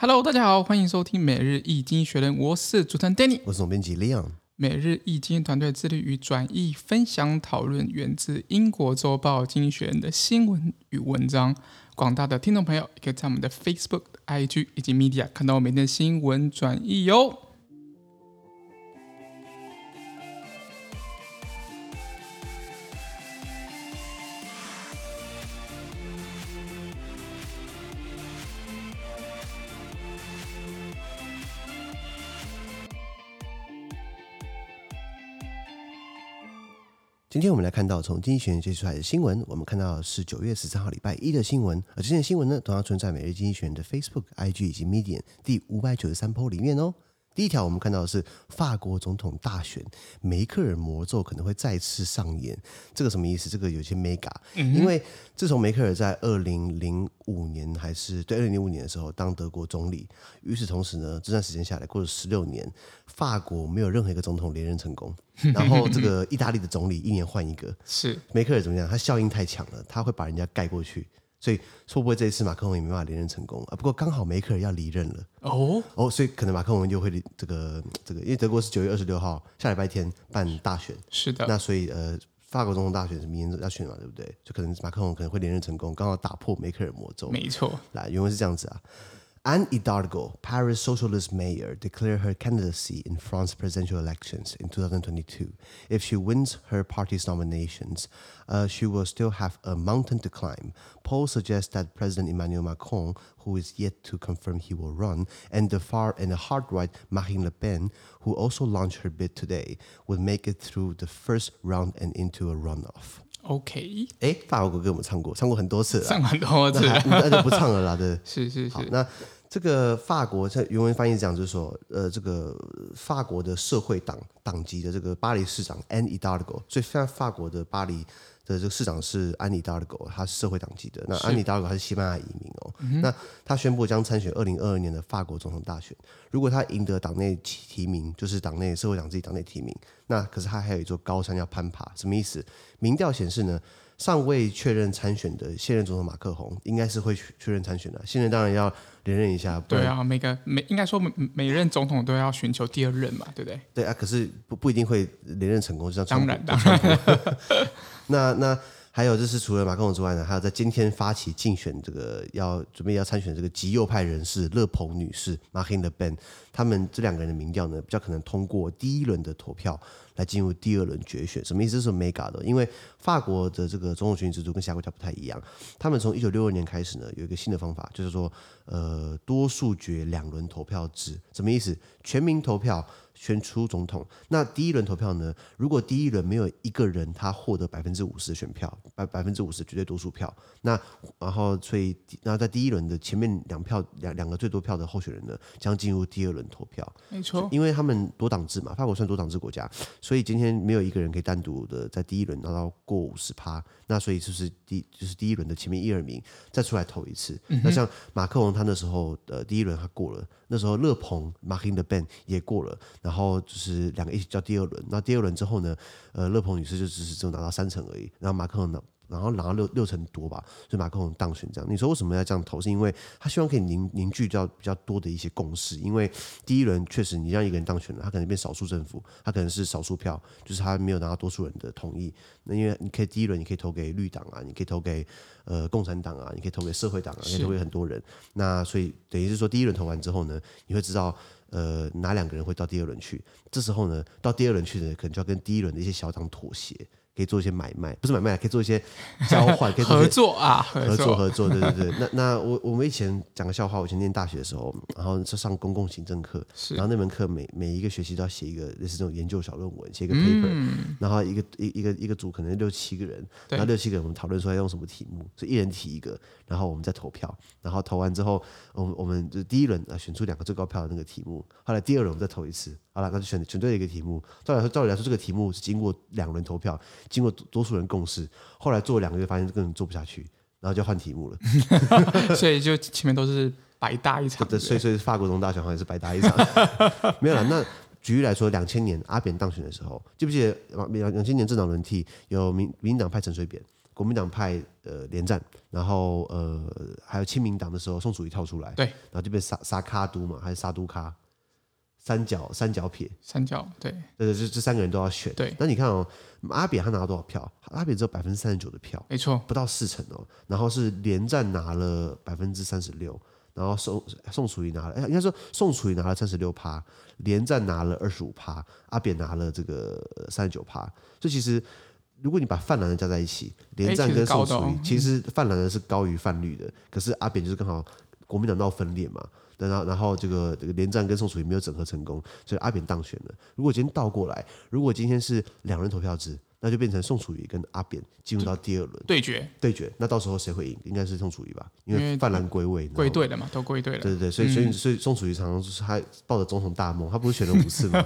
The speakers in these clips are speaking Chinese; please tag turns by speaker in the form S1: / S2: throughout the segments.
S1: Hello，大家好，欢迎收听每日易经济学人，我是主持人 Danny，
S2: 我是总编辑 Leon。
S1: 每日易经团队致力于转译、分享、讨论源自英国周报《经济学人》的新闻与文章。广大的听众朋友也可以在我们的 Facebook、IG 以及 Media 看到我每天的新闻转译哟。
S2: 今天我们来看到从经济学院接出来的新闻，我们看到是九月十三号礼拜一的新闻，而这些新闻呢，同样存在每日经济学院的 Facebook、IG 以及 Medium 第五百九十三 po 里面哦。第一条，我们看到的是法国总统大选，梅克尔魔咒可能会再次上演。这个什么意思？这个有些 mega，因为自从梅克尔在二零零五年还是对二零零五年的时候当德国总理，与此同时呢，这段时间下来过了十六年，法国没有任何一个总统连任成功。然后这个意大利的总理一年换一个，
S1: 是
S2: 梅克尔怎么样？他效应太强了，他会把人家盖过去。所以会不会这一次马克龙也没办法连任成功啊？不过刚好梅克尔要离任了
S1: 哦
S2: 哦，所以可能马克龙就会这个这个，因为德国是九月二十六号下礼拜天办大选，
S1: 是的。
S2: 那所以呃，法国总统大选是明年要选嘛，对不对？就可能马克龙可能会连任成功，刚好打破梅克尔魔咒。
S1: 没错，
S2: 来原文是这样子啊。Anne Hidalgo, Paris socialist mayor, declared her candidacy in France presidential elections in 2022. If she wins her party's nominations, uh, she will still have a mountain to climb. Polls suggest that President Emmanuel Macron, who is yet to confirm he will run, and the far and the hard right Marine Le Pen, who also launched her bid today, will make it through the first round and into a runoff.
S1: OK，
S2: 哎，法国歌给我们唱过，唱过很多次了，
S1: 唱很多次，
S2: 那就不唱了啦。对，
S1: 是是是。
S2: 好，那。 这个法国在原文翻译讲，就是说，呃，这个法国的社会党党籍的这个巴黎市长 Anne Hidalgo，所以现在法国的巴黎的这个市长是 Anne Hidalgo，他是社会党籍的。那 Anne Hidalgo 他是西班牙移民哦。嗯、那他宣布将参选二零二二年的法国总统大选。如果他赢得党内提名，就是党内社会党自己党内提名，那可是他还有一座高山要攀爬。什么意思？民调显示呢，尚未确认参选的现任总统马克宏应该是会确认参选的。现任当然要。连任一下，
S1: 对啊，每个每应该说每每任总统都要寻求第二任嘛，对不对？
S2: 对啊，可是不不一定会连任成功，就像
S1: 当然当然。
S2: 那那还有就是除了马克龙之外呢，还有在今天发起竞选这个要准备要参选这个极右派人士勒庞女士 Marine Le Pen，他们这两个人的民调呢比较可能通过第一轮的投票。来进入第二轮决选，什么意思？是 mega 的，因为法国的这个总统选举制度跟其他国家不太一样。他们从一九六二年开始呢，有一个新的方法，就是说，呃，多数决两轮投票制，什么意思？全民投票。选出总统，那第一轮投票呢？如果第一轮没有一个人他获得百分之五十的选票，百百分之五十绝对多数票，那然后所以然后在第一轮的前面两票两两个最多票的候选人呢，将进入第二轮投票。
S1: 没错，
S2: 因为他们多党制嘛，法国算多党制国家，所以今天没有一个人可以单独的在第一轮拿到过五十趴，那所以就是第就是第一轮的前面一二名再出来投一次。嗯、那像马克龙他那时候的第一轮他过了，那时候勒庞 Marine Le Pen 也过了。然后就是两个一起叫第二轮，那第二轮之后呢，呃，乐鹏女士就只是只有拿到三成而已，然后马克龙呢，然后拿到六六成多吧，所以马克龙当选这样。你说为什么要这样投？是因为他希望可以凝凝聚到比较多的一些共识，因为第一轮确实你让一个人当选了，他可能变少数政府，他可能是少数票，就是他没有拿到多数人的同意。那因为你可以第一轮你可以投给绿党啊，你可以投给呃共产党啊，你可以投给社会党啊，你可以投给很多人。那所以等于是说第一轮投完之后呢，你会知道。呃，哪两个人会到第二轮去？这时候呢，到第二轮去呢，可能就要跟第一轮的一些小党妥协。可以做一些买卖，不是买卖，可以做一些交换，可以
S1: 合作啊，
S2: 合作合作，对对对。那那我我们以前讲个笑话，我以前念大学的时候，然后是上公共行政课，然后那门课每每一个学期都要写一个类似这种研究小论文，写一个 paper，、嗯、然后一个一一个一个组可能六七个人，然后六七个人我们讨论出来用什么题目，所以一人提一个，然后我们再投票，然后投完之后，我们我们就第一轮啊选出两个最高票的那个题目，后来第二轮我们再投一次，好了，那就选选对了一个题目。照理来说，照理来说这个题目是经过两轮投票。经过多数人共识，后来做了两个月，发现根本做不下去，然后就换题目了。
S1: 所以就前面都是白搭一场。对，
S2: 所以所以法国总统大选好像也是白搭一场。没有了。那举例来说，两千年阿扁当选的时候，记不记得两两千年政党轮替，有民民党派陈水扁，国民党派呃连战，然后呃还有亲民党的时候，宋楚瑜跳出来，
S1: 对，
S2: 然后就被沙沙卡都嘛，还是沙都卡，三角三角撇，
S1: 三角对，
S2: 对对，这这三个人都要选。
S1: 对，
S2: 那你看哦，阿扁他拿了多少票？阿扁只有百分之三十九的票，
S1: 没错，
S2: 不到四成哦。然后是连战拿了百分之三十六，然后宋宋楚瑜拿了，哎，应该说宋楚瑜拿了三十六趴，连战拿了二十五趴，阿扁拿了这个三十九趴。所以其实。如果你把泛蓝的加在一起，连战跟宋楚瑜，其实泛蓝的是高于泛绿的，可是阿扁就是刚好国民党闹分裂嘛，然后然后这个这个连战跟宋楚瑜没有整合成功，所以阿扁当选了。如果今天倒过来，如果今天是两人投票制。那就变成宋楚瑜跟阿扁进入到第二轮
S1: 对决，
S2: 对决。那到时候谁会赢？应该是宋楚瑜吧，因为泛蓝归位，归
S1: 队了嘛，都归队了。
S2: 对对对，所以所以所以宋楚瑜常常就是他抱着总统大梦，他不是选了五次吗？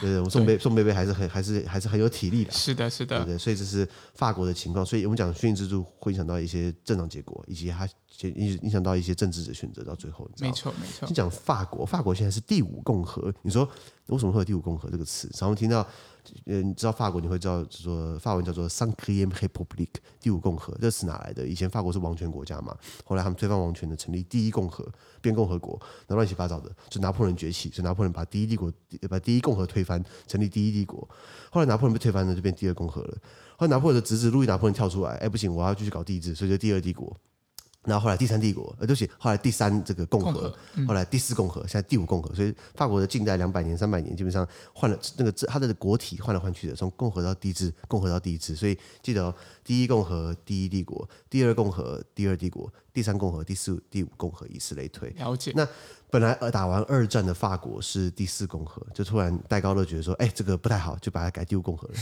S2: 对 对，我们宋贝宋贝贝还是很还是还是很有体力的。
S1: 是的，是的，
S2: 对对，所以这是法国的情况。所以我们讲训练制度会影响到一些政党结果，以及他影影响到一些政治的选择。到最后，
S1: 没错没错。
S2: 先讲法国，法国现在是第五共和。你说为什么会有第五共和这个词？常常听到。呃，你知道法国，你会知道说法文叫做 Cinquième République 第五共和，这是哪来的？以前法国是王权国家嘛，后来他们推翻王权的，成立第一共和，变共和国，那乱七八糟的，就拿破仑崛起，就拿破仑把第一帝国把第一共和推翻，成立第一帝国。后来拿破仑被推翻了，就变第二共和了。后来拿破仑的侄子路易拿破仑跳出来，哎，不行，我要继续搞帝制，所以就第二帝国。然后后来第三帝国，呃，对不起，后来第三这个共和，共和嗯、后来第四共和，现在第五共和。所以法国的近代两百年、三百年，基本上换了那个它的国体换来换去的，从共和到帝制，共和到帝制。所以记得哦，第一共和第一帝国，第二共和第二帝国，第三共和第四第五共和，以此类推。
S1: 了解。
S2: 那本来打完二战的法国是第四共和，就突然戴高乐觉得说，哎，这个不太好，就把它改第五共和了。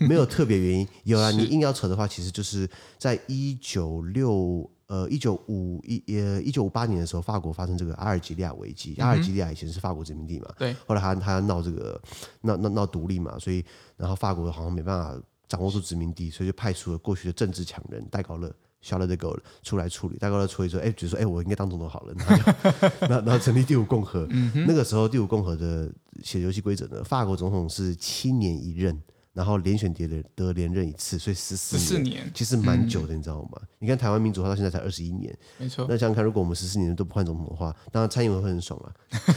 S2: 没有特别原因，有啊，你硬要扯的话，其实就是在一九六。呃，一九五一呃一九五八年的时候，法国发生这个阿尔及利亚危机。阿尔及利亚以前是法国殖民地嘛，
S1: 对。
S2: 后来他他要闹这个闹闹闹独立嘛，所以然后法国好像没办法掌握住殖民地，所以就派出了过去的政治强人戴高乐，Charles de Gaulle 出来处理。戴高乐处理说，哎，比如说，哎，我应该当总统好了，然后就 然后成立第五共和。那个时候第五共和的写游戏规则呢，法国总统是七年一任。然后连选得连得连任一次，所以十四年，年其实蛮久的，嗯、你知道吗？你看台湾民主化到现在才二十一年，
S1: 没错。
S2: 那想想看，如果我们十四年都不换总统的话，当然蔡英文会很爽啊。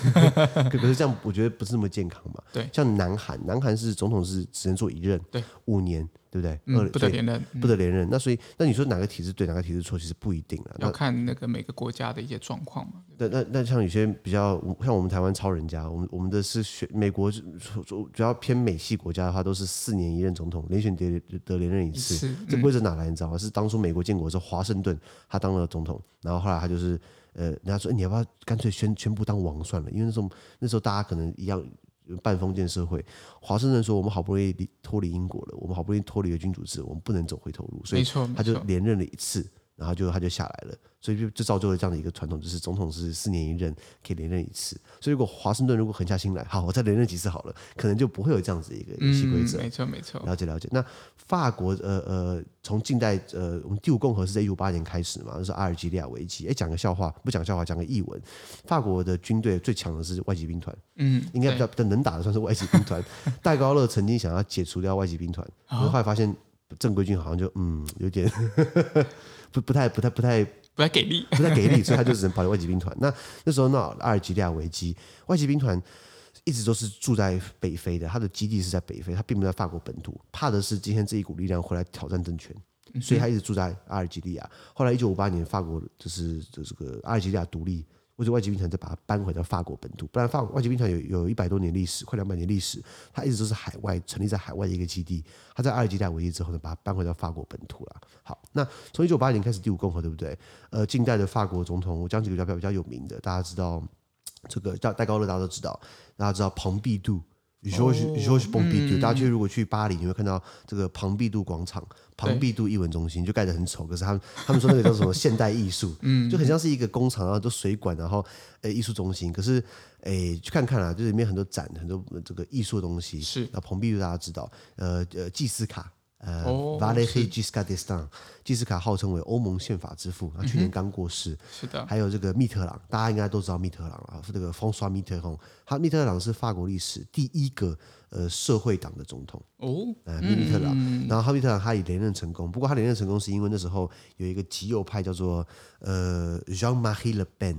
S2: 可可是这样，我觉得不是那么健康嘛。
S1: 对，
S2: 像南韩，南韩是总统是只能做一任，
S1: 对，
S2: 五年。对不对？
S1: 嗯、不得连任，
S2: 不得连任。那所以，那你说哪个体制对，哪个体制错，其实不一定了。
S1: 要看那个每个国家的一些状况嘛。
S2: 那那那像有些比较像我们台湾超人家，我们我们的是选美国主要偏美系国家的话，都是四年一任总统，连选得得连任一次。一次嗯、这规则哪来？你知道吗？是当初美国建国的时候，华盛顿他当了总统，然后后来他就是呃，人家说、欸、你要不要干脆宣宣布当王算了？因为那时候那时候大家可能一样。半封建社会，华盛顿说：“我们好不容易离脱离英国了，我们好不容易脱离了君主制，我们不能走回头路。”所以他就连任了一次，然后就他就下来了。所以就就造就了这样的一个传统，就是总统是四年一任，可以连任一次。所以如果华盛顿如果狠下心来，好，我再连任几次好了，可能就不会有这样子一个游戏规则。
S1: 没错，没错。
S2: 了解，了解。那法国呃呃，从近代呃，我们第五共和是在一五八年开始嘛，就是阿尔及利亚危机。哎，讲个笑话，不讲笑话，讲个译文。法国的军队最强的是外籍兵团，嗯，应该比较比较能打的算是外籍兵团。戴高乐曾经想要解除掉外籍兵团，后来发现正规军好像就嗯有点 不不太不太不太。
S1: 不太给力，
S2: 不太给力，所以他就只能跑到外籍兵团。那那时候闹阿尔及利亚危机，外籍兵团一直都是住在北非的，他的基地是在北非，他并不在法国本土，怕的是今天这一股力量回来挑战政权，所以他一直住在阿尔及利亚。后来一九五八年，法国就是这个阿尔及利亚独立。或者外籍兵团再把它搬回到法国本土，不然法外籍兵团有有一百多年历史，快两百年历史，它一直都是海外成立在海外的一个基地。它在阿尔及利亚危机之后呢，把它搬回到法国本土了。好，那从一九八零年开始第五共和，对不对？呃，近代的法国总统，我讲几个比较比较有名的，大家知道这个叫戴高乐，大家都知道，大家知道蓬皮杜杜。Georges Pompidou，大家去如果去巴黎，你会看到这个庞毕杜广场、庞毕杜艺文中心，就盖得很丑。可是他们他们说那个叫什么现代艺术，嗯，就很像是一个工厂，然后都水管，然后呃艺术中心。可是诶，去看看啊，就是里面很多展，很多这个艺术的东西。
S1: 是，
S2: 那庞毕杜大家知道，呃呃，祭司卡。呃、
S1: 哦、
S2: Valéry Giscard d'Estaing，基斯卡号称为欧盟宪法之父，他去年刚过世。
S1: 嗯、是的，
S2: 还有这个密特朗，大家应该都知道密特朗啊，这个 François Mitterrand，他密特朗是法国历史第一个呃社会党的总统
S1: 哦，
S2: 呃，密特朗。然后哈密特朗他也连任成功，不过他连任成功是因为那时候有一个极右派叫做呃 Jean-Marie Le Pen。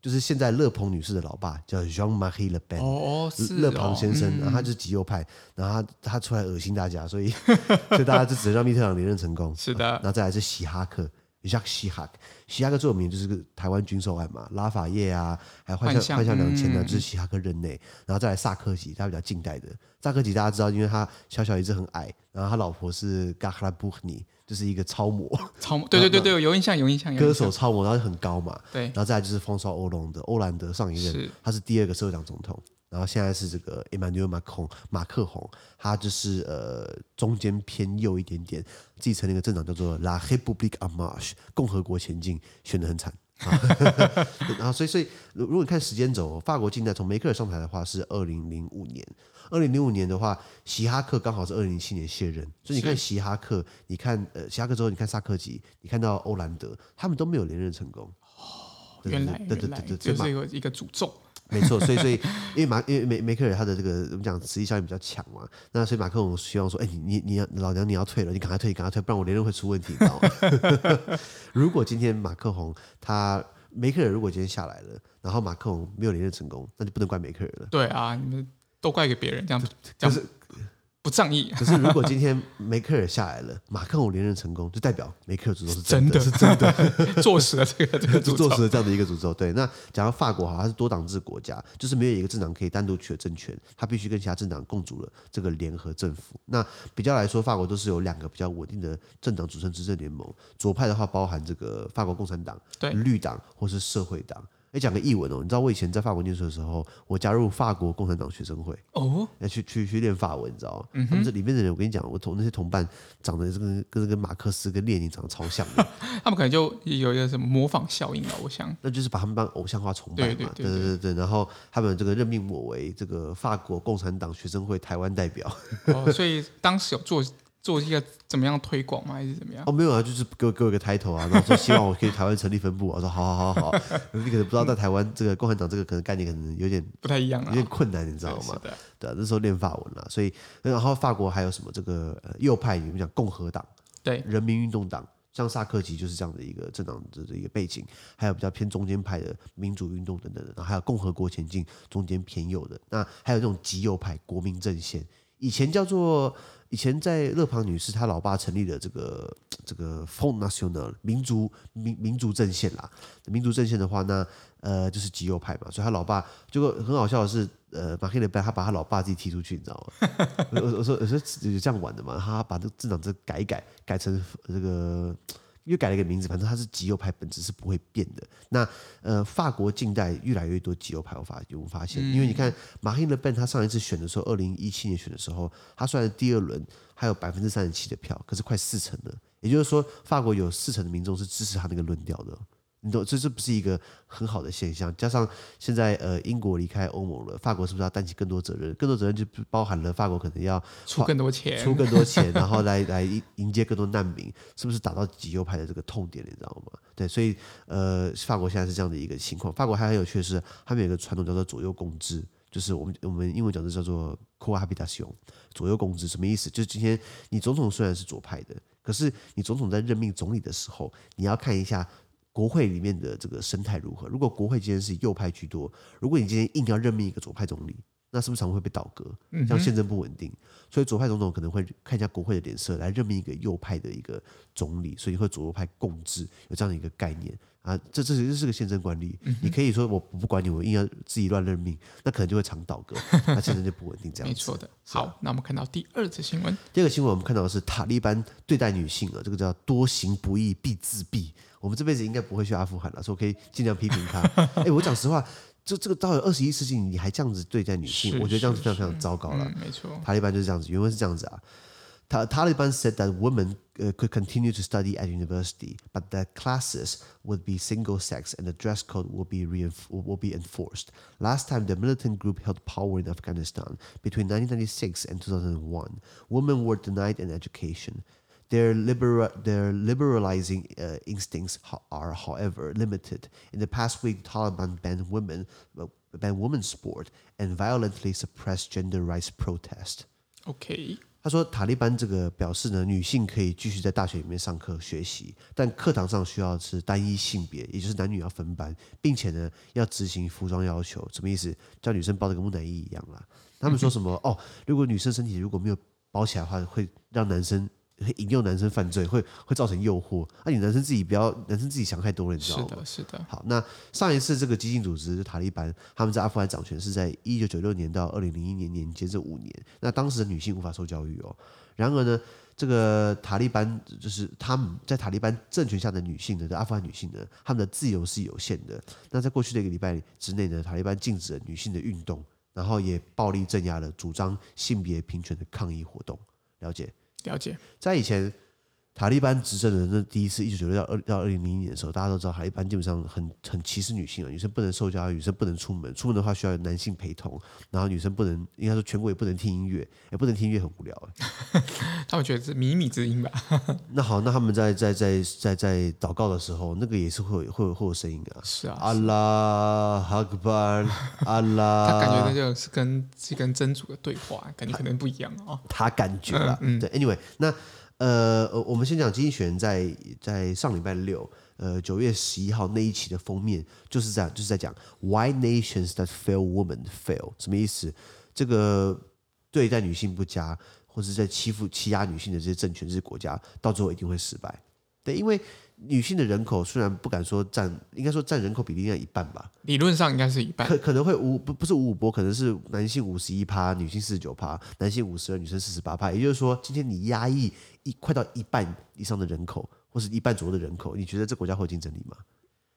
S2: 就是现在勒庞女士的老爸叫 Jean-Marie Le Pen，
S1: 哦，
S2: 勒庞先生，然后他就是极右派，然后他他出来恶心大家，所以 所以大家就只能让密特朗连任成功。
S1: 是的，
S2: 然后再来是希哈克，Jacques Chirac，希哈克最有名就是个台湾军售案嘛，拉法叶啊，还有幻象幻象两千呢，就是希哈克任内。然后再来萨科齐，他比较近代的萨科齐，大家知道，因为他小小一只很矮，然后他老婆是 Carla Bruni。就是一个超模，
S1: 超模，对对对对，有印象有印象。
S2: 歌手超模，然后很高嘛，
S1: 对，
S2: 然后再来就是风骚欧龙的欧兰德上一任，是他是第二个社会党总统，然后现在是这个 Emmanuel Macron 马克宏，他就是呃中间偏右一点点，继承了一个政党叫做 La République En Marche 共和国前进，选的很惨。然后所以所以如果你看时间轴，法国近代从梅克尔上台的话是二零零五年。二零零五年的话，希哈克刚好是二零零七年卸任，所以你看希哈克，你看呃希哈克之后，你看萨克吉，你看到欧兰德，他们都没有连任成功。
S1: 哦，原来
S2: 对对对对，
S1: 就是一个一个诅咒。
S2: 没错，所以所以因为马因为梅梅克尔他的这个我们讲实际效应比较强嘛，那所以马克龙希望说，哎，你你你要老娘你要退了，你赶快退，赶快退，不然我连任会出问题，你知道吗？如果今天马克龙他梅克尔如果今天下来了，然后马克龙没有连任成功，那就不能怪梅克尔了。
S1: 对啊，你们。都怪给别人，这样子，这样子不仗义。
S2: 可是如果今天梅克尔下来了，马克龙连任成功，就代表梅克尔诅咒是
S1: 真的，
S2: 是真的，
S1: 坐实了这个这个
S2: 坐实了这样的一个诅咒。对，那讲到法国哈，它是多党制国家，就是没有一个政党可以单独取得政权，它必须跟其他政党共组了这个联合政府。那比较来说，法国都是有两个比较稳定的政党组成执政联盟。左派的话，包含这个法国共产党、对绿党或是社会党。哎，讲个译文哦，你知道我以前在法国念书的时候，我加入法国共产党学生会哦，要去去去练法文，你知道吗？嗯、他们这里面的人，我跟你讲，我同那些同伴长得跟跟跟马克思跟列宁长得超像的，
S1: 他们可能就有一个什么模仿效应吧，我想，
S2: 那就是把他们当偶像化崇拜嘛，对对对对，对对对，然后他们这个任命我为这个法国共产党学生会台湾代表，
S1: 哦，所以当时有做。做一个怎么样推广吗？还是怎么样？
S2: 哦，没有啊，就是给我给我一个抬头啊，然后说希望我可以台湾成立分部。我说好好好好，你可能不知道在台湾这个共产党这个可能概念可能有点
S1: 不太一样，有
S2: 点困难，你知道吗？对，对啊，那时候练法文了，所以然后法国还有什么这个右派，你们讲共和党，对，人民运动党，像萨克奇就是这样的一个政党的一个背景，还有比较偏中间派的民主运动等等的，然后还有共和国前进中间偏右的，那还有这种极右派国民阵线，以前叫做。以前在勒庞女士她老爸成立的这个这个 Fon National 民族民民族阵线啦，民族阵线的话，那呃就是极右派嘛，所以他老爸结果很好笑的是，呃马克里班他把他老爸自己踢出去，你知道吗？我我说我说有这样玩的嘛，他把这个政党这改一改改成这个。又改了一个名字，反正它是极右派，本质是不会变的。那呃，法国近代越来越多极右派，我发有发现？因为你看马克·勒本，他上一次选的时候，二零一七年选的时候，他虽然第二轮还有百分之三十七的票，可是快四成了。也就是说，法国有四成的民众是支持他那个论调的。你懂，这这不是一个很好的现象。加上现在呃，英国离开欧盟了，法国是不是要担起更多责任？更多责任就包含了法国可能要
S1: 出更多钱，
S2: 出更多钱，然后来来迎接更多难民，是不是打到极右派的这个痛点？你知道吗？对，所以呃，法国现在是这样的一个情况。法国还很有趣的是，他们有一个传统叫做左右共治，就是我们我们英文讲的叫做 cohabitation，左右共治什么意思？就是今天你总统虽然是左派的，可是你总统在任命总理的时候，你要看一下。国会里面的这个生态如何？如果国会今天是右派居多，如果你今天硬要任命一个左派总理，那是不是常会被倒戈？这样宪政不稳定，所以左派总统可能会看一下国会的脸色来任命一个右派的一个总理，所以会左右派共治，有这样的一个概念啊。这这是这是个宪政管理。你可以说我不管你，我硬要自己乱任命，那可能就会常倒戈，那宪政就不稳定。这样
S1: 没错的。好，那我们看到第二则新闻。
S2: 第二个新闻我们看到的是塔利班对待女性啊，这个叫多行不义必自毙。我们这辈子应该不会去阿富汗了，所以我可以尽量批评他。哎，我讲实话，这这个到了二十一世纪，你还这样子对待女性，我觉得这样子非常非常糟糕了。
S1: 嗯、没错，
S2: 塔利班就是这样子，原文是这样子啊。 Ta Taliban said that women uh, could continue to study at university, but that classes would be single sex and the dress code will be will be enforced. Last time the militant group held power in Afghanistan between 1996 and 2001, women were denied an education. Their, libera- their liberalizing uh, instincts are, however, limited. In the past week, Taliban banned women, uh, banned women's sport and violently suppressed gender rights protest.
S1: Okay.
S2: 他说：“塔利班这个表示呢，女性可以继续在大学里面上课学习，但课堂上需要是单一性别，也就是男女要分班，并且呢要执行服装要求。什么意思？叫女生包的跟木乃伊一样啦。他们说什么？哦，如果女生身体如果没有包起来的话，会让男生。”会引诱男生犯罪，会会造成诱惑。那、啊、你男生自己不要，男生自己想太多了，你知道吗？
S1: 是的，是的。
S2: 好，那上一次这个激进组织塔利班，他们在阿富汗掌权是在一九九六年到二零零一年年间这五年。那当时的女性无法受教育哦。然而呢，这个塔利班就是他们在塔利班政权下的女性呢，的阿富汗女性呢，她们的自由是有限的。那在过去的一个礼拜之内呢，塔利班禁止了女性的运动，然后也暴力镇压了主张性别平权的抗议活动。了解。
S1: 了解，
S2: 在以前塔利班执政的那第一次一九九六到二到二零零一年的时候，大家都知道塔利班基本上很很歧视女性啊，女生不能受教育，女生不能出门，出门的话需要男性陪同，然后女生不能，应该说全国也不能听音乐，也不能听音乐很无聊。
S1: 他们觉得是靡靡之音吧？
S2: 那好，那他们在在在在在祷告的时候，那个也是会有会有会有声音啊。
S1: 是啊，
S2: 阿拉哈克班，阿拉，
S1: 他感觉那就是跟是跟真主的对话，感觉可能不一样哦。
S2: 他感觉了，
S1: 嗯，嗯
S2: 对，anyway，那。呃，我们先讲经济学人在在上礼拜六，呃，九月十一号那一期的封面就是这样，就是在讲 Why nations that fail women fail 什么意思？这个对待女性不佳，或是在欺负欺压女性的这些政权、这些国家，到最后一定会失败。对，因为女性的人口虽然不敢说占，应该说占人口比例应该一半吧？
S1: 理论上应该是一半，
S2: 可可能会五不不是五五波，可能是男性五十一趴，女性四十九趴，男性五十二，女生四十八趴。也就是说，今天你压抑一快到一半以上的人口，或是一半左右的人口，你觉得这国家会有竞争力吗？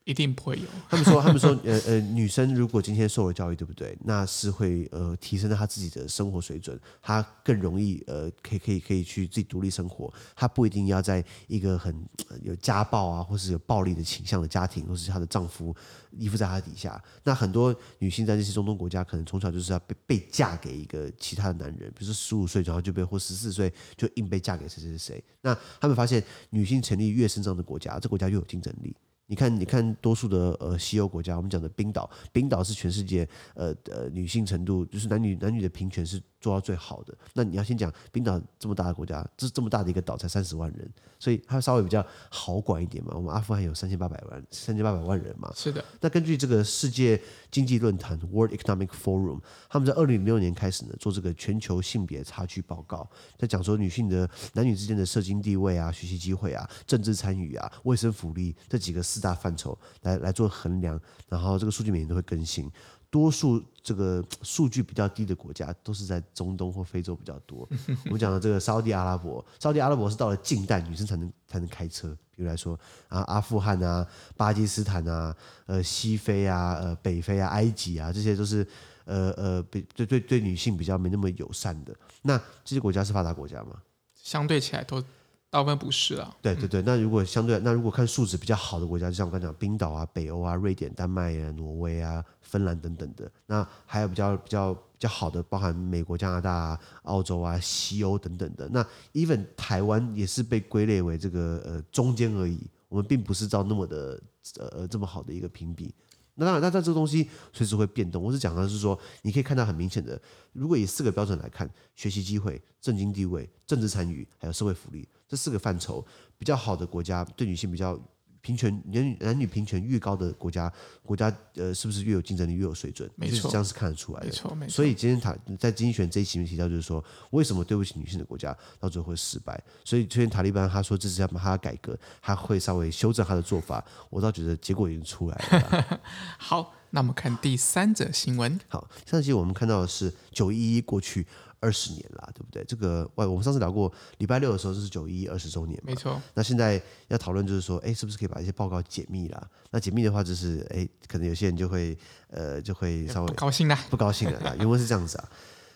S1: 一定不会有。
S2: 他们说，他们说，呃呃，女生如果今天受了教育，对不对？那是会呃提升她自己的生活水准，她更容易呃可以可以可以去自己独立生活。她不一定要在一个很有家暴啊，或是有暴力的倾向的家庭，或是她的丈夫依附在她底下。那很多女性在这些中东国家，可能从小就是要被被嫁给一个其他的男人，比如说十五岁然后就被或十四岁就硬被嫁给谁谁谁。那他们发现，女性成立越伸张的国家，这国家越有竞争力。你看，你看，多数的呃西欧国家，我们讲的冰岛，冰岛是全世界呃呃女性程度，就是男女男女的平权是做到最好的。那你要先讲冰岛这么大的国家，这这么大的一个岛才三十万人，所以它稍微比较好管一点嘛。我们阿富汗有三千八百万，三千八百万人嘛。
S1: 是的。
S2: 那根据这个世界经济论坛 （World Economic Forum），他们在二零零六年开始呢做这个全球性别差距报告，在讲说女性的男女之间的社经地位啊、学习机会啊、政治参与啊、卫生福利这几个四大范畴来来做衡量，然后这个数据每年都会更新。多数这个数据比较低的国家都是在中东或非洲比较多。我们讲的这个沙乌地阿拉伯，沙乌地阿拉伯是到了近代女生才能才能开车。比如来说啊，阿富汗啊、巴基斯坦啊、呃西非啊、呃北非啊、埃及啊，这些都是呃呃比对对对女性比较没那么友善的。那这些国家是发达国家吗？
S1: 相对起来都。大部分不是啊，
S2: 对对对，那如果相对，那如果看素质比较好的国家，就像我刚才讲，冰岛啊、北欧啊、瑞典、丹麦啊、挪威啊、芬兰等等的，那还有比较比较比较好的，包含美国、加拿大啊、澳洲啊、西欧等等的。那 even 台湾也是被归类为这个呃中间而已，我们并不是照那么的呃这么好的一个评比。那当然，那在这个东西随时会变动。我是讲的是说，你可以看到很明显的，如果以四个标准来看，学习机会、政经地位、政治参与，还有社会福利。这四个范畴比较好的国家，对女性比较平权，男女男女平权越高的国家，国家呃是不是越有竞争力，越有水准？
S1: 没错，
S2: 就是这样是看得出来的。
S1: 没错，没错。
S2: 所以今天塔在经济学这一期里面提到，就是说为什么对不起女性的国家到最后会失败？所以最近塔利班他说这是要把他改革，他会稍微修正他的做法。我倒觉得结果已经出来了。
S1: 好，那我们看第三则新闻。
S2: 好，上期我们看到的是九一一过去。二十年了，对不对？这个，我们上次聊过，礼拜六的时候就是九一一二十周年嘛。
S1: 没错。
S2: 那现在要讨论就是说，哎，是不是可以把一些报告解密了？那解密的话，就是，哎，可能有些人就会，呃，就会稍微
S1: 不高兴了，
S2: 不高兴了啦。原文是这样子啊，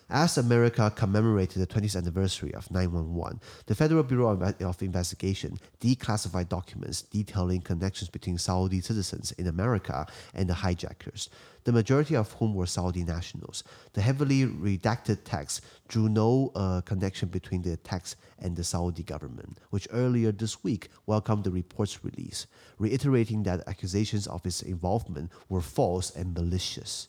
S2: As America commemorated the 20th anniversary of 911, the Federal Bureau of Investigation declassified documents detailing connections between Saudi citizens in America and the hijackers, the majority of whom were Saudi nationals. The heavily redacted text drew no uh, connection between the attacks and the Saudi government, which earlier this week welcomed the report's release, reiterating that accusations of its involvement were false and malicious.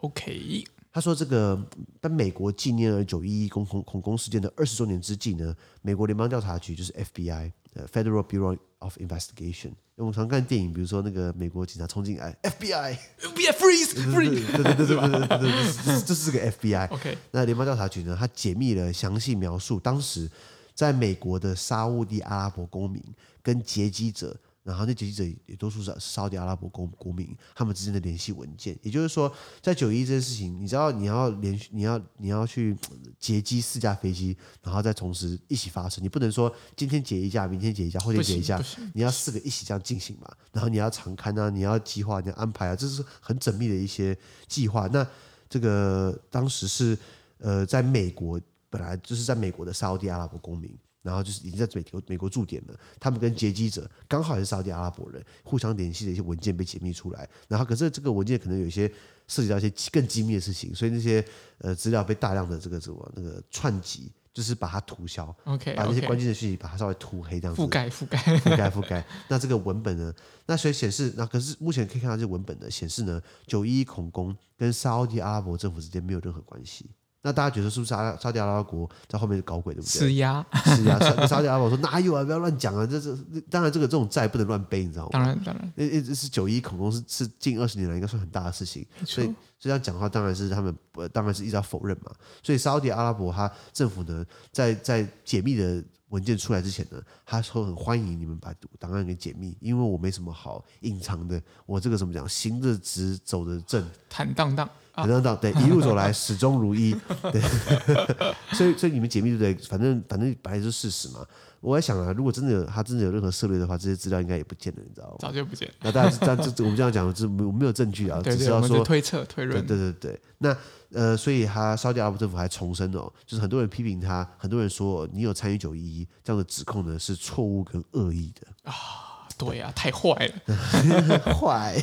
S1: OK，
S2: 他说：“这个在美国纪念了九一一恐恐恐攻事件的二十周年之际呢，美国联邦调查局就是 FBI，呃，Federal Bureau of Investigation。我们常看电影，比如说那个美国警察冲进来，FBI，FBI freeze freeze，对对对对对对对，这是个 FBI。
S1: OK，
S2: 那联邦调查局呢，他解密了详细描述当时在美国的沙地阿拉伯公民跟劫机者然后那劫机者也多数是沙特阿拉伯公公民，他们之间的联系文件。也就是说，在九一这件事情，你知道你要连续，你要你要去劫机四架飞机，然后再同时一起发生，你不能说今天劫一架，明天劫一架，后天劫一架，你要四个一起这样进行嘛？然后你要常看啊，你要计划，你要安排啊，这是很缜密的一些计划。那这个当时是呃，在美国本来就是在美国的沙特阿拉伯公民。然后就是已经在美国美国驻点了，他们跟劫机者刚好也是沙特阿拉伯人，互相联系的一些文件被解密出来。然后可是这个文件可能有一些涉及到一些更机密的事情，所以那些呃资料被大量的这个什么那个串集，就是把它涂销
S1: ，OK，
S2: 把那些关键的讯息把它稍微涂黑这样子，
S1: 覆盖覆盖
S2: 覆盖覆盖。那这个文本呢？那所以显示，那可是目前可以看到这个文本的，显示呢，九一一恐攻跟沙特阿拉伯政府之间没有任何关系。那大家觉得是不是沙沙特阿拉伯在后面搞鬼，对不对？
S1: 施压，
S2: 施压。沙特阿拉伯说哪有啊？不要乱讲啊！这这当然，这个这种债不能乱背，你知道吗？
S1: 当然，当然。
S2: 那这是九一恐攻是是近二十年来应该算很大的事情，所以这样讲的话，当然是他们当然是一直要否认嘛。所以沙特阿拉伯他政府呢，在在解密的文件出来之前呢，他说很欢迎你们把档案给解密，因为我没什么好隐藏的，我这个怎么讲，行得直，走得正，
S1: 坦荡荡。
S2: 等等等，对，一路走来始终如一，对，所以所以你们解密对不对？反正反正本来就是事实嘛。我在想啊，如果真的有他真的有任何涉猎的话，这些资料应该也不见了，你知道吗？
S1: 早就不见了。
S2: 那大家这这我们这样讲，这我没有证据啊，
S1: 对对对，
S2: 只是要说
S1: 推测推论。
S2: 对对对对，那呃，所以他沙特阿拉伯政府还重申哦，就是很多人批评他，很多人说你有参与九一一这样的指控呢，是错误跟恶意的
S1: 啊。对呀、啊，太坏了，
S2: 坏。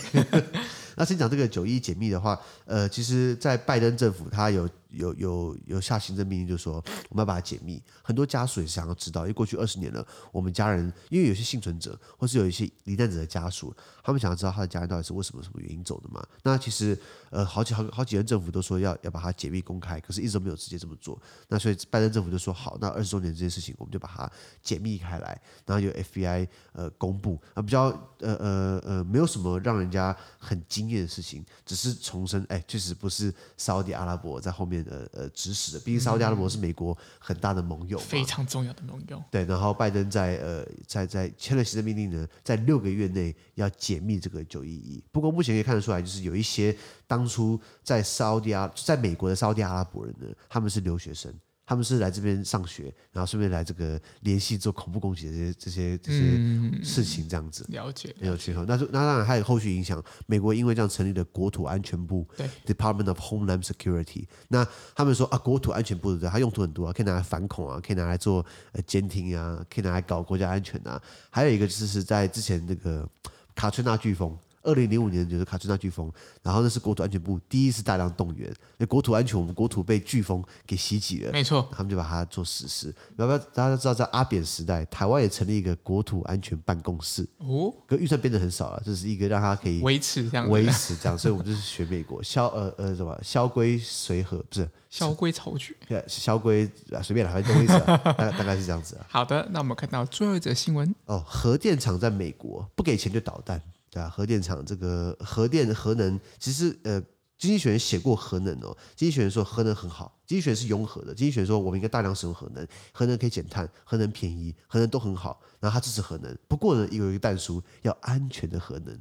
S2: 那先讲这个九一解密的话，呃，其实，在拜登政府他有。有有有下行政命令，就说我们要把它解密。很多家属也想要知道，因为过去二十年了，我们家人因为有些幸存者，或是有一些罹难者的家属，他们想要知道他的家人到底是为什么什么原因走的嘛？那其实呃，好几好好几任政府都说要要把它解密公开，可是一直都没有直接这么做。那所以拜登政府就说好，那二十周年这件事情，我们就把它解密开来，然后由 FBI 呃公布啊，比较呃呃呃没有什么让人家很惊艳的事情，只是重申，哎，确实不是沙乌地阿拉伯在后面。呃呃，指使的，毕竟沙特阿拉伯是美国很大的盟友，
S1: 非常重要的盟友。
S2: 对，然后拜登在呃在在签了行政命令呢，在六个月内要解密这个九一一。不过目前可以看得出来，就是有一些当初在沙特阿在美国的沙特阿拉伯人呢，他们是留学生。他们是来这边上学，然后顺便来这个联系做恐怖攻击的这些这些这些事情，这样子。
S1: 了解，
S2: 没有缺口。那那当然还有后续影响。美国因为这样成立了国土安全部，
S1: 对
S2: ，Department of Homeland Security。那他们说啊，国土安全部对不对？它用途很多啊，可以拿来反恐啊，可以拿来做呃监听啊，可以拿来搞国家安全啊。还有一个就是是在之前那个卡崔娜飓风。二零零五年就是卡春娜飓风，然后那是国土安全部第一次大量动员，那国土安全，我们国土被飓风给袭击了，
S1: 没错，
S2: 他们就把它做实施。要不要大家都知道，在阿扁时代，台湾也成立一个国土安全办公室，
S1: 哦，
S2: 可预算变得很少了，这是一个让它可以
S1: 维持这样，
S2: 维持这样，所以我们就是学美国，萧呃呃什么萧规随和不是
S1: 萧规曹举，
S2: 对，萧规随便来，反正懂意思，大概大概是这样子啊。
S1: 好的，那我们看到最后一则新闻
S2: 哦，核电厂在美国不给钱就捣蛋。对啊，核电厂这个核电核能，其实呃，经济学人写过核能哦。经济学人说核能很好，经济学人是融合的。经济学人说我们应该大量使用核能，核能可以减碳，核能便宜，核能都很好。然后他支持核能，不过呢，有一个但书，要安全的核能。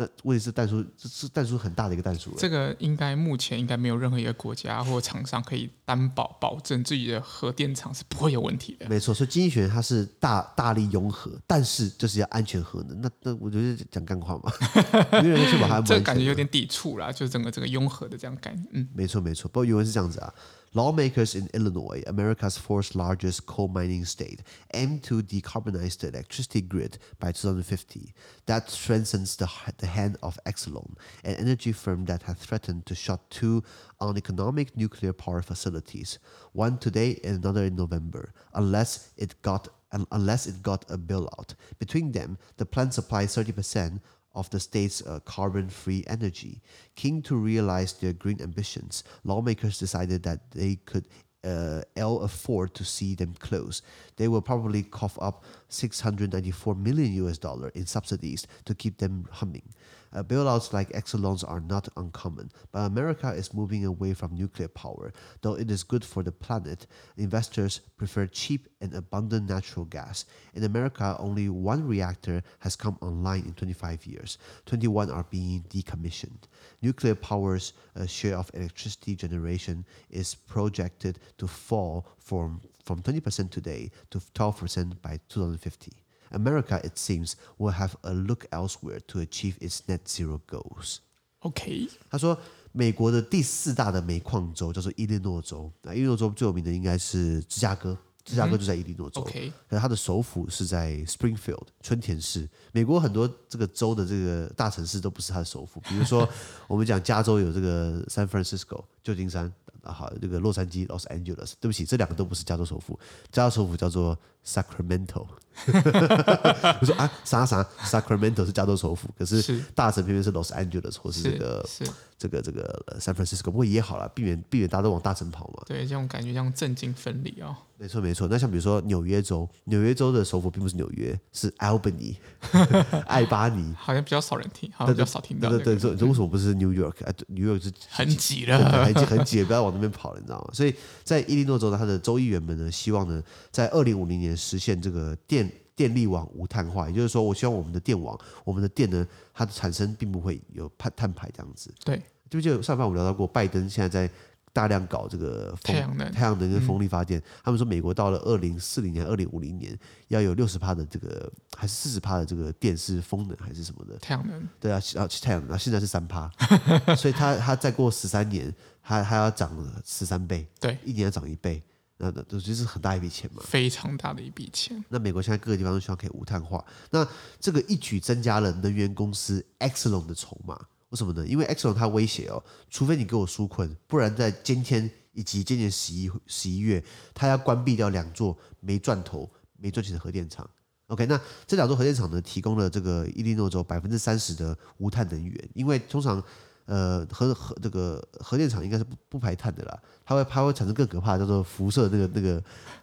S2: 那问题是但书，这是但书很大的一个但书。
S1: 这个应该目前应该没有任何一个国家或厂商可以担保保证自己的核电厂是不会有问题的。
S2: 没错，所以经济学它是大大力融合，但是就是要安全核能。那那我觉得讲干话嘛，没有人去把它。
S1: 这感觉有点抵触啦，就是整个这个拥核的这样概念。嗯，
S2: 没错没错。不过原文是这样子啊。Lawmakers in Illinois, America's fourth largest coal mining state, aim to decarbonize the electricity grid by 2050. That strengthens the, the hand of Exelon, an energy firm that has threatened to shut two uneconomic nuclear power facilities, one today and another in November, unless it got unless it got a bailout. Between them, the plant supplies 30% of the state's uh, carbon free energy. Keen to realize their green ambitions, lawmakers decided that they could uh, ill afford to see them close. They will probably cough up 694 million US dollar in subsidies to keep them humming. Uh, bailouts like Exelon's are not uncommon, but America is moving away from nuclear power. Though it is good for the planet, investors prefer cheap and abundant natural gas. In America, only one reactor has come online in 25 years. 21 are being decommissioned. Nuclear power's uh, share of electricity generation is projected to fall from, from 20% today to 12% by 2050. America, it seems, will have a look elsewhere to achieve its net zero goals.
S1: OK，
S2: 他说，美国的第四大的煤矿州叫做伊利诺州，那伊利诺州最有名的应该是芝加哥，芝加哥就在伊利诺州。
S1: OK，
S2: 可它的首府是在 Springfield 春田市。美国很多这个州的这个大城市都不是它的首府，比如说 我们讲加州有这个 San Francisco 旧金山。啊，好，这个洛杉矶 Los Angeles，对不起，这两个都不是加州首府，加州首府叫做 Sacramento。我说啊，啥啥 Sacramento 是加州首府，可是大城偏偏是 Los Angeles 或是这个是是这个这个 San Francisco，不过也好了，避免避免大家都往大城跑嘛。
S1: 对，这种感觉像政经分离哦。
S2: 没错没错，那像比如说纽约州，纽约州的首府并不是纽约，是 Albany，爱巴尼，
S1: 好像比较少人听，好像比较少听到。
S2: 对对对，这为什么不是 New York？哎，New York 是
S1: 很挤了，
S2: 很挤很挤，不要往那边跑了，你知道吗？所以在伊利诺州呢，它的州议员们呢，希望呢，在二零五零年实现这个电电力网无碳化，也就是说，我希望我们的电网，我们的电呢，它的产生并不会有碳碳排这样子。
S1: 对，
S2: 就就上半我们聊到过，拜登现在在。大量搞这个风
S1: 太阳能、
S2: 太阳能跟风力发电。嗯、他们说，美国到了二零四零年、二零五零年，要有六十帕的这个，还是四十帕的这个电是风能还是什么的？
S1: 太阳能。
S2: 对啊，啊，太阳能啊，现在是三帕，所以它它再过十三年，它还要涨十三倍，
S1: 对，一
S2: 年要涨一倍，那那这就是很大一笔钱嘛，
S1: 非常大的一笔钱。
S2: 那美国现在各个地方都希望可以无碳化，那这个一举增加了能源公司 Exelon 的筹码。为什么呢？因为 Exelon 它威胁哦，除非你给我纾困，不然在今天以及今年十一十一月，它要关闭掉两座没赚头、没赚钱的核电厂。OK，那这两座核电厂呢，提供了这个伊利诺州百分之三十的无碳能源，因为通常。呃，核核这个核电厂应该是不不排碳的啦，它会它会产生更可怕的叫做辐射那个那个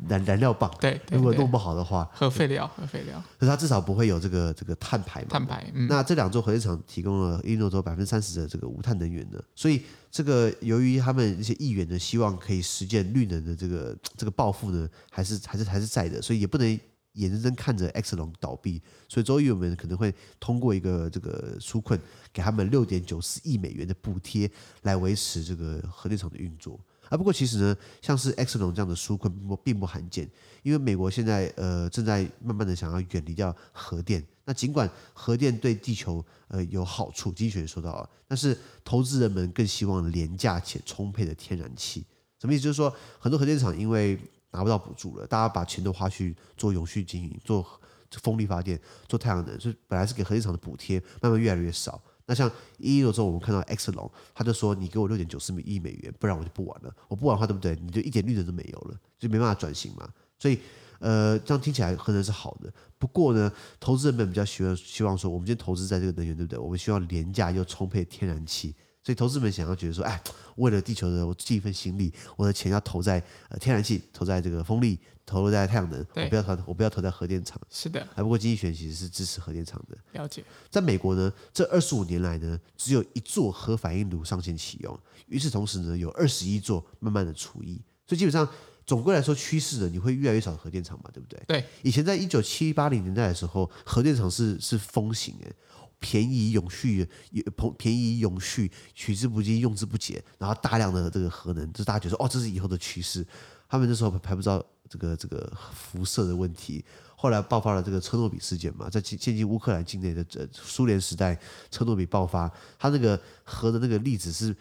S2: 燃燃料棒，
S1: 对，对，对，
S2: 如果弄不好的话，
S1: 核废料核废料，
S2: 可是它至少不会有这个这个碳排嘛。
S1: 碳排，嗯。
S2: 那这两座核电厂提供了伊利诺州百分之三十的这个无碳能源的，所以这个由于他们一些议员呢，希望可以实践绿能的这个这个抱负呢，还是还是还是在的，所以也不能。眼睁睁看着 X 龙倒闭，所以州议员们可能会通过一个这个纾困，给他们六点九四亿美元的补贴，来维持这个核电厂的运作。啊，不过其实呢，像是 X 龙这样的纾困并不并不罕见，因为美国现在呃正在慢慢的想要远离掉核电。那尽管核电对地球呃有好处，经济学说到啊，但是投资人们更希望廉价且充沛的天然气。什么意思？就是说很多核电厂因为拿不到补助了，大家把钱都花去做永续经营，做风力发电，做太阳能，所以本来是给核电厂的补贴，慢慢越来越少。那像一一的时候，我们看到 Exelon，他就说：“你给我六点九四亿美元，不然我就不玩了。我不玩的话，对不对？你就一点绿能都没有了，就没办法转型嘛。所以，呃，这样听起来可能是好的。不过呢，投资人们比较希望希望说，我们今天投资在这个能源，对不对？我们希望廉价又充沛天然气。”所以投资们想要觉得说，哎，为了地球的我尽一份心力，我的钱要投在呃天然气，投在这个风力，投入在太阳能，我不要投，我不要投在核电厂。
S1: 是的。
S2: 不过经济学其实是支持核电厂的。
S1: 了解。
S2: 在美国呢，这二十五年来呢，只有一座核反应炉上线启用，与此同时呢，有二十一座慢慢的除役。所以基本上总归来说，趋势呢，你会越来越少核电厂嘛，对不对？
S1: 对。
S2: 以前在一九七八零年代的时候，核电厂是是风行诶。便宜永续，便宜永续，取之不尽，用之不竭，然后大量的这个核能，就大家觉得哦，这是以后的趋势。他们那时候还不知道这个这个辐射的问题，后来爆发了这个车诺比事件嘛，在现今乌克兰境内的这苏联时代，车诺比爆发，它那个核的那个粒子是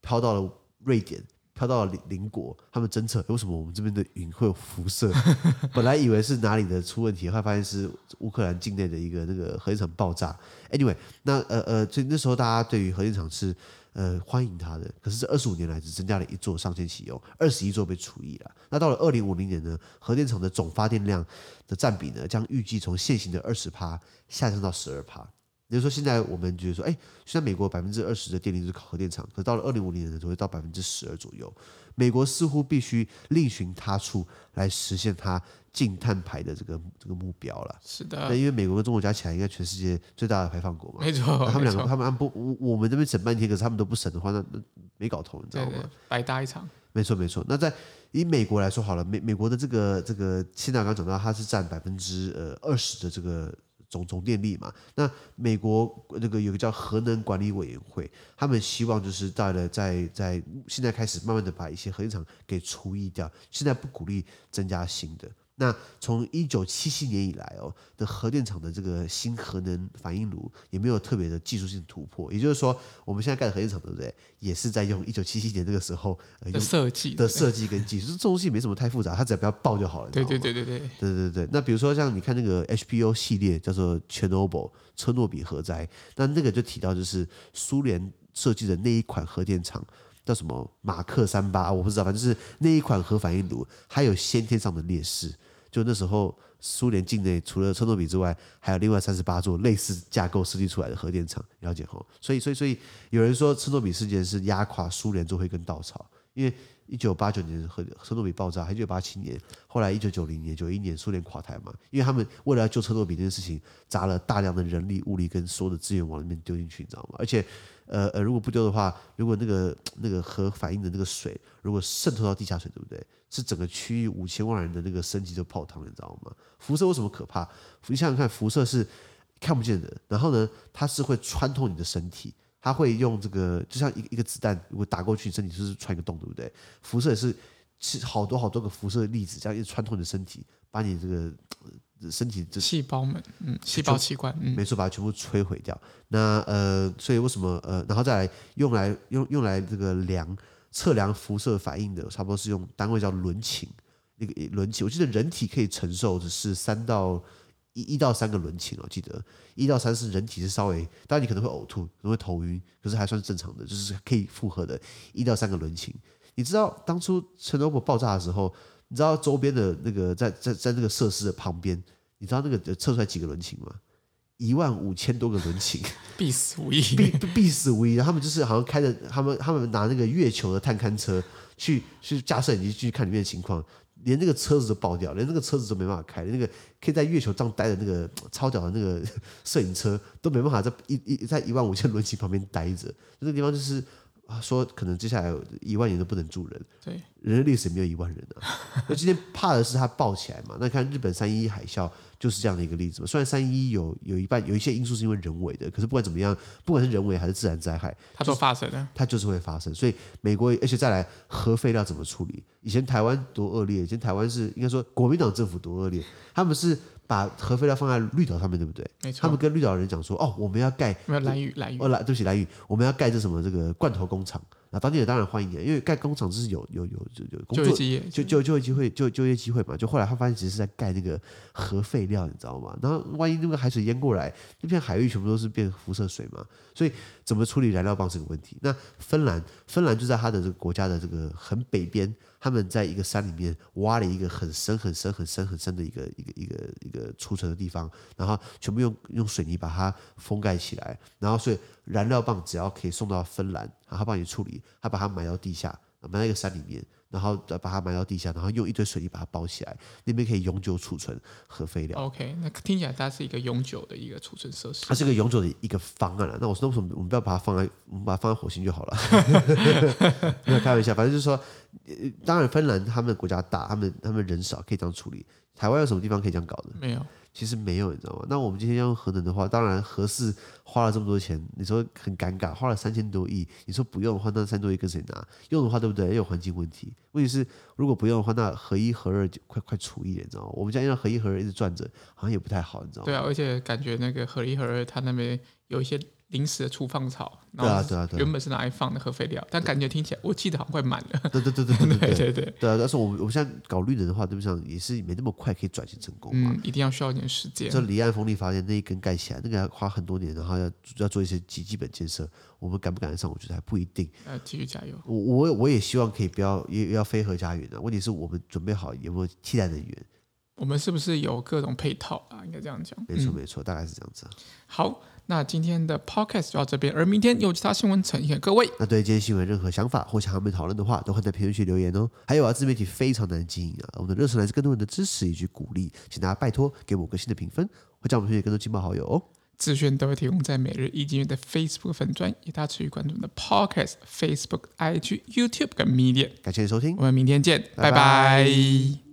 S2: 飘到了瑞典，飘到了邻邻国，他们侦测为什么我们这边的云会有辐射？本来以为是哪里的出问题，后来发现是乌克兰境内的一个那个核电厂爆炸。Anyway，那呃呃，所以那时候大家对于核电厂是呃欢迎它的，可是这二十五年来只增加了一座上线启用，二十一座被除役了。那到了二零五零年呢，核电厂的总发电量的占比呢，将预计从现行的二十趴下降到十二趴。比如说，现在我们觉得说，哎，现在美国百分之二十的电力是靠核电厂，可到了二零五零年的时候会到百分之十二左右。美国似乎必须另寻他处来实现它净碳排的这个这个目标了。
S1: 是的，
S2: 那因为美国跟中国加起来应该全世界最大的排放国嘛。
S1: 没错，
S2: 他们
S1: 两个，
S2: 他们按不，我我们这边省半天，可是他们都不省的话，那那没搞头，你知道吗？
S1: 对对，白搭一场。
S2: 没错，没错。那在以美国来说好了，美美国的这个这个，现在刚刚讲到，它是占百分之呃二十的这个。总总电力嘛，那美国那个有个叫核能管理委员会，他们希望就是到了在在现在开始慢慢的把一些核电厂给除役掉，现在不鼓励增加新的。那从一九七七年以来哦的核电厂的这个新核能反应炉也没有特别的技术性突破，也就是说，我们现在盖的核电厂对不对？也是在用一九七七年那个时候
S1: 的设计
S2: 的设计跟技术，这东西没什么太复杂，它只要不要爆就好了。
S1: 对对对对对对
S2: 对对。那比如说像你看那个 HBO 系列叫做 Chernobyl 车诺比核灾，那那个就提到就是苏联设计的那一款核电厂叫什么马克三八，我不知道，反正就是那一款核反应炉还有先天上的劣势。就那时候，苏联境内除了车诺比之外，还有另外三十八座类似架构设计出来的核电厂，了解吼？所以，所以，所以有人说车诺比事件是压垮苏联最后一根稻草，因为一九八九年核车诺比爆炸，一九八七年，后来一九九零年、九一年苏联垮台嘛，因为他们为了要救车诺比这件事情，砸了大量的人力、物力跟所有的资源往里面丢进去，你知道吗？而且。呃呃，如果不丢的话，如果那个那个核反应的那个水，如果渗透到地下水，对不对？是整个区域五千万人的那个生计都泡汤了，你知道吗？辐射为什么可怕？你想想看，辐射是看不见的，然后呢，它是会穿透你的身体，它会用这个，就像一个一个子弹，如果打过去，身体就是穿一个洞，对不对？辐射也是是好多好多个辐射粒子，这样一直穿透你的身体，把你这个。身体这
S1: 细胞们，嗯，细胞器官，嗯，
S2: 没错，把它全部摧毁掉。那呃，所以为什么呃，然后再来用来用用来这个量测量辐射反应的，差不多是用单位叫伦琴，那个伦琴，我记得人体可以承受的是三到一一到三个轮琴，我记得一到三是人体是稍微，当然你可能会呕吐，可能会头晕，可是还算正常的，就是可以负荷的，一到三个轮琴。你知道当初陈罗伯爆炸的时候？你知道周边的那个在在在那个设施的旁边，你知道那个测出来几个轮琴吗？一万五千多个轮琴，必死无疑，必必死无疑。然后他们就是好像开着他们他们拿那个月球的探勘车去去架摄影机去看里面的情况，连那个车子都爆掉，连那个车子都没办法开，那个可以在月球上待的那个 超屌的那个 摄影车都没办法在一一在一万五千伦琴旁边待着，那个地方就是啊。说可能接下来一万年都不能住人，
S1: 对，
S2: 人类历史没有一万人啊。那今天怕的是它爆起来嘛？那看日本三一一海啸就是这样的一个例子嘛。虽然三一一有有一半有一些因素是因为人为的，可是不管怎么样，不管是人为还是自然灾害，
S1: 它都发生了，
S2: 它就是会发生。所以美国，而且再来核废料怎么处理？以前台湾多恶劣，以前台湾是应该说国民党政府多恶劣，他们是。把核废料放在绿岛上面对不对？
S1: 没错。
S2: 他们跟绿岛人讲说：“哦，我们要盖……
S1: 没有蓝屿，蓝屿
S2: 哦，蓝，对不起，蓝屿，我们要盖这什么这个罐头工厂。”那当地人当然欢迎，因为盖工厂就是有有有有工作
S1: 就业，
S2: 就就就业机会，就就业机会嘛。就后来他发现其实是在盖那个核废料，你知道吗？然后万一那个海水淹过来，那片海域全部都是变辐射水嘛。所以怎么处理燃料棒是个问题。那芬兰，芬兰就在它的这个国家的这个很北边。他们在一个山里面挖了一个很深很深很深很深的一个一个一个一个储存的地方，然后全部用用水泥把它封盖起来，然后所以燃料棒只要可以送到芬兰，然后帮你处理，他把它埋到地下，埋在一个山里面。然后再把它埋到地下，然后用一堆水泥把它包起来，那边可以永久储存核废料。
S1: OK，那听起来它是一个永久的一个储存设施。
S2: 它是一个永久的一个方案了。那我说为什么我们不要把它放在，我们把它放在火星就好了？没有开玩笑，反正就是说，当然芬兰他们国家大，他们他们人少，可以这样处理。台湾有什么地方可以这样搞的？
S1: 没有。
S2: 其实没有，你知道吗？那我们今天要用核能的话，当然核四花了这么多钱，你说很尴尬，花了三千多亿，你说不用的话，那三千多亿跟谁拿？用的话，对不对？也有环境问题。问题是，如果不用的话，那核一核二就快快除一了，你知道吗？我们家让核一核二一直转着，好像也不太好，你知道吗？
S1: 对啊，而且感觉那个核一核二，它那边有一些临时的储放槽，
S2: 对啊对啊对啊，
S1: 原本是拿来放的核废料，但感觉听起来，我记得好像快满了。
S2: 对对对对
S1: 对对对
S2: 对啊，但是我们我们现在搞绿能的话，对不上？也是没那么快可以转型成功嘛。
S1: 嗯，一定要需要一点时间。
S2: 这离岸风力发电那一根盖起来，那个要花很多年，然后要要做一些基基本建设，我们赶不赶得上？我觉得还不一定。
S1: 呃，继续加油。
S2: 我我我也希望可以不要也要非核家园的。问题是我们准备好有没有替代能源？
S1: 我们是不是有各种配套啊？应该这样讲。
S2: 没错没错，大概是这样子。
S1: 好。那今天的 podcast 就到这边，而明天有其他新闻呈现各位。
S2: 那对今天新闻任何想法或想和我们讨论的话，都会在评论区留言哦。还有啊，自媒体非常难经营啊，我们的热忱来自更多人的支持以及鼓励，请大家拜托给我个新的评分，会叫我们推荐更多亲朋好友哦。资讯都会提供在每日易经院的 Facebook 粉专，也大家持续关注我们的 podcast、Facebook、IG、YouTube 跟 Media。感谢收听，我们明天见，拜拜。拜拜。